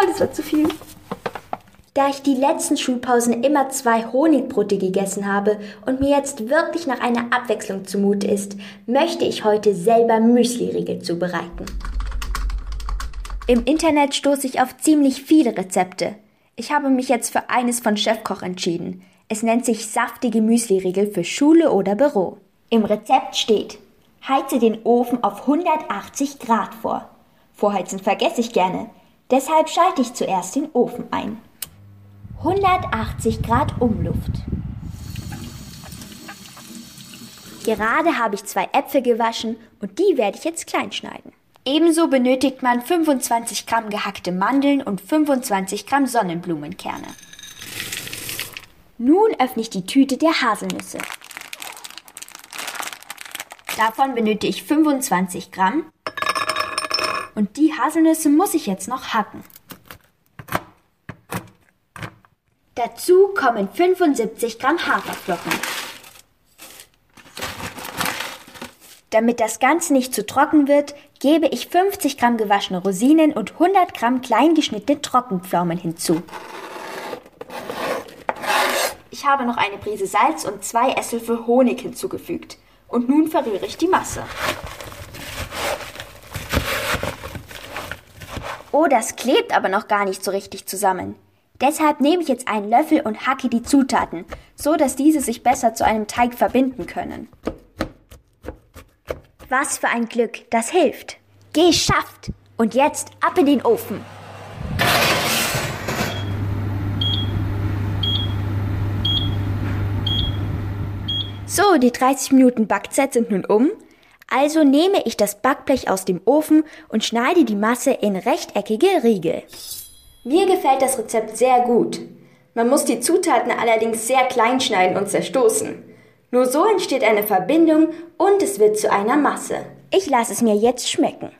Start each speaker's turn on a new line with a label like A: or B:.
A: Oh, das war zu viel. Da ich die letzten Schulpausen immer zwei Honigbrote gegessen habe und mir jetzt wirklich nach einer Abwechslung zumute ist, möchte ich heute selber Müsli-Riegel zubereiten. Im Internet stoße ich auf ziemlich viele Rezepte. Ich habe mich jetzt für eines von Chefkoch entschieden. Es nennt sich saftige Müsli-Riegel für Schule oder Büro. Im Rezept steht, heize den Ofen auf 180 Grad vor. Vorheizen vergesse ich gerne. Deshalb schalte ich zuerst den Ofen ein. 180 Grad Umluft. Gerade habe ich zwei Äpfel gewaschen und die werde ich jetzt klein schneiden. Ebenso benötigt man 25 Gramm gehackte Mandeln und 25 Gramm Sonnenblumenkerne. Nun öffne ich die Tüte der Haselnüsse. Davon benötige ich 25 Gramm und die Haselnüsse muss ich jetzt noch hacken. Dazu kommen 75 Gramm Haferflocken. Damit das Ganze nicht zu trocken wird, gebe ich 50 Gramm gewaschene Rosinen und 100 Gramm klein geschnittene Trockenpflaumen hinzu. Ich habe noch eine Prise Salz und zwei Esslöffel Honig hinzugefügt. Und nun verrühre ich die Masse. Oh, das klebt aber noch gar nicht so richtig zusammen. Deshalb nehme ich jetzt einen Löffel und hacke die Zutaten, so dass diese sich besser zu einem Teig verbinden können. Was für ein Glück, das hilft. Geschafft! Und jetzt ab in den Ofen. So, die 30 Minuten Backzeit sind nun um. Also nehme ich das Backblech aus dem Ofen und schneide die Masse in rechteckige Riegel. Mir gefällt das Rezept sehr gut. Man muss die Zutaten allerdings sehr klein schneiden und zerstoßen. Nur so entsteht eine Verbindung und es wird zu einer Masse. Ich lasse es mir jetzt schmecken.